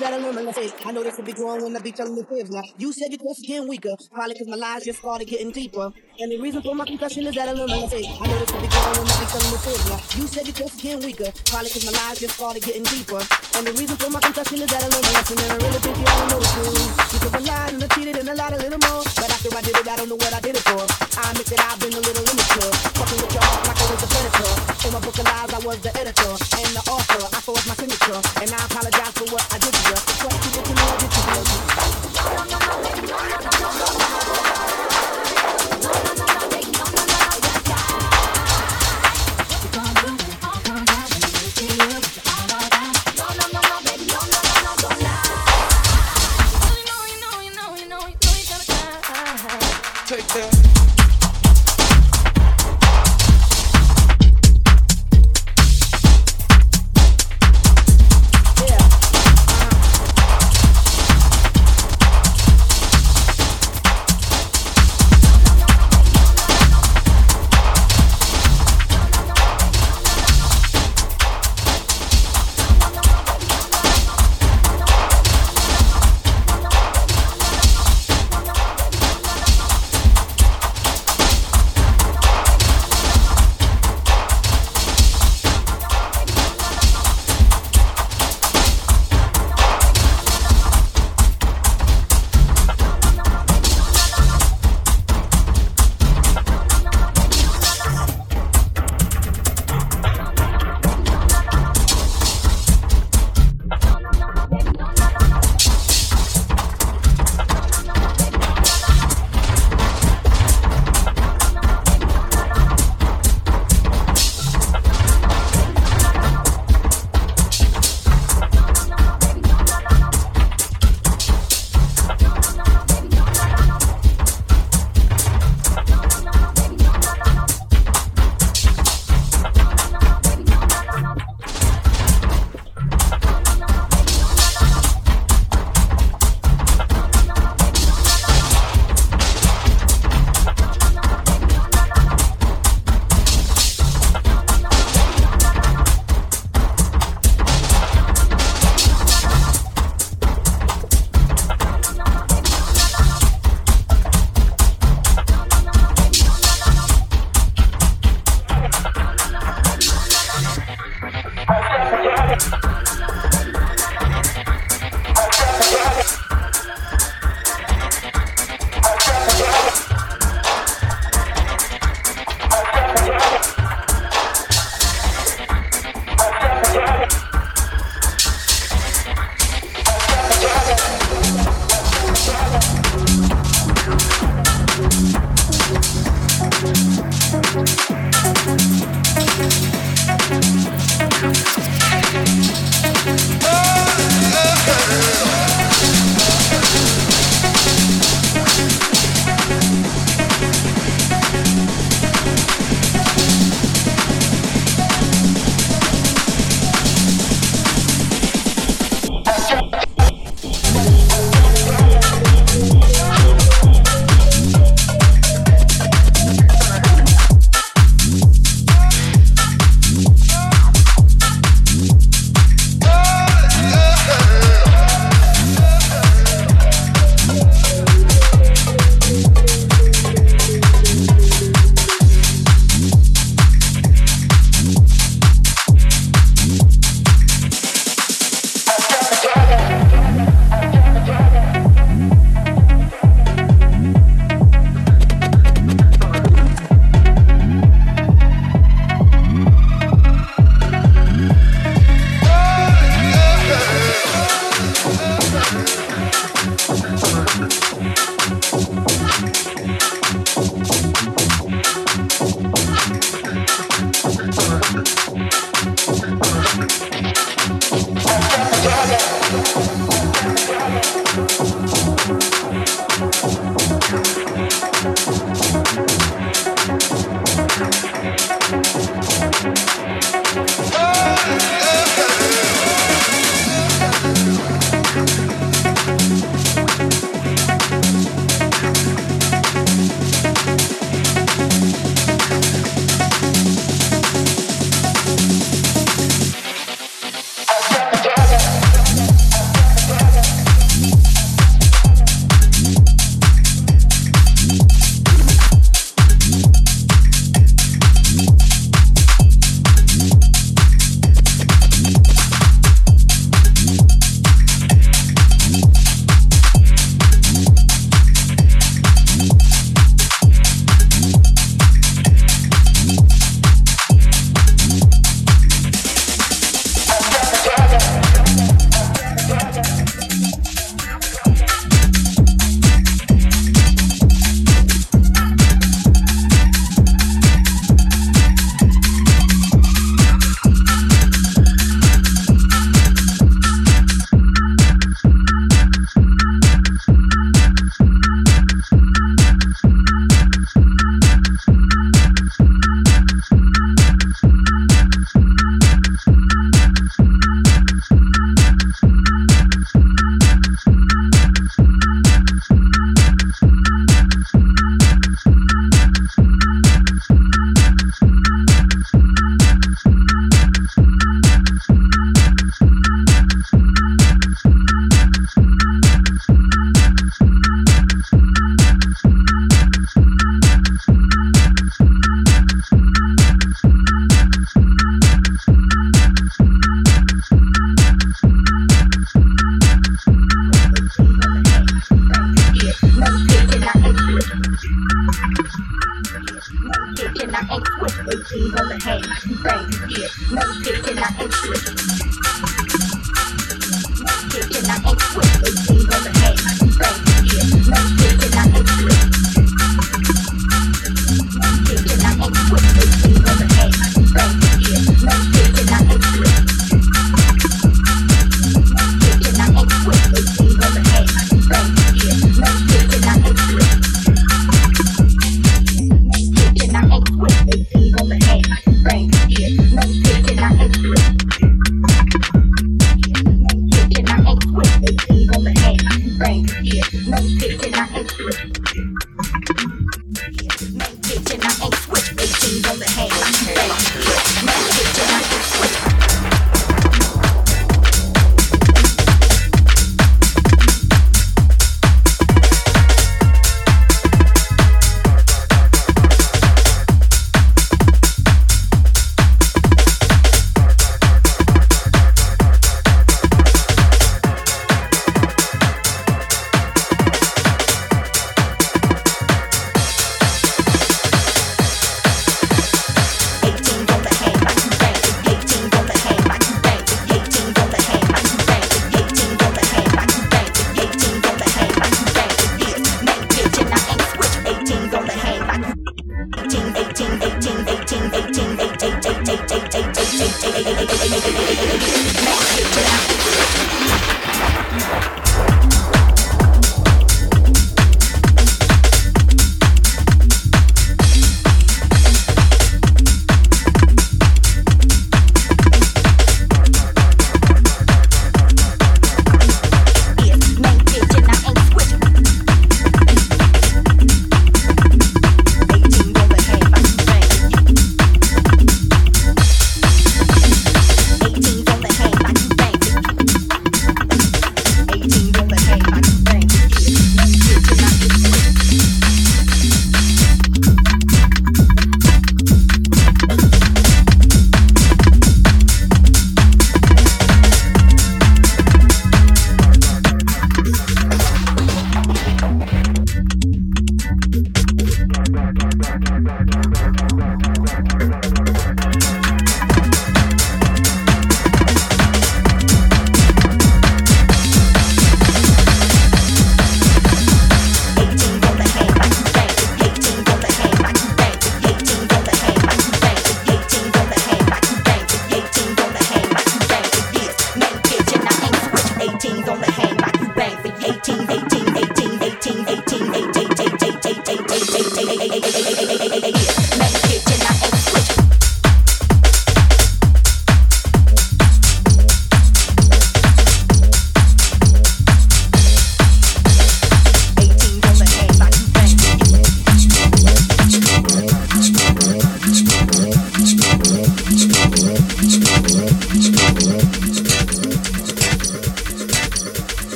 that I learned my mistake. I know this will be growing when I be telling the fibs. Now, you said your trust getting weaker, probably because my lies just started getting deeper. And the reason for my confession is that I learned my mistake. I know this will be growing when I be telling the fibs. Now, you said your trust getting weaker, probably because my lies just started getting deeper. And the reason for my confession is that I learned my lesson, and I really think you all know the truth. Because I lied and I cheated and I lied a little more. But after I did it, I don't know what I did it for. I admit that I've been a little immature, fucking with your heart like I was a predator. In my book of lies, I was the editor and the author. I forged my signature, and I apologize for what I did Take that.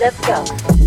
Let's go.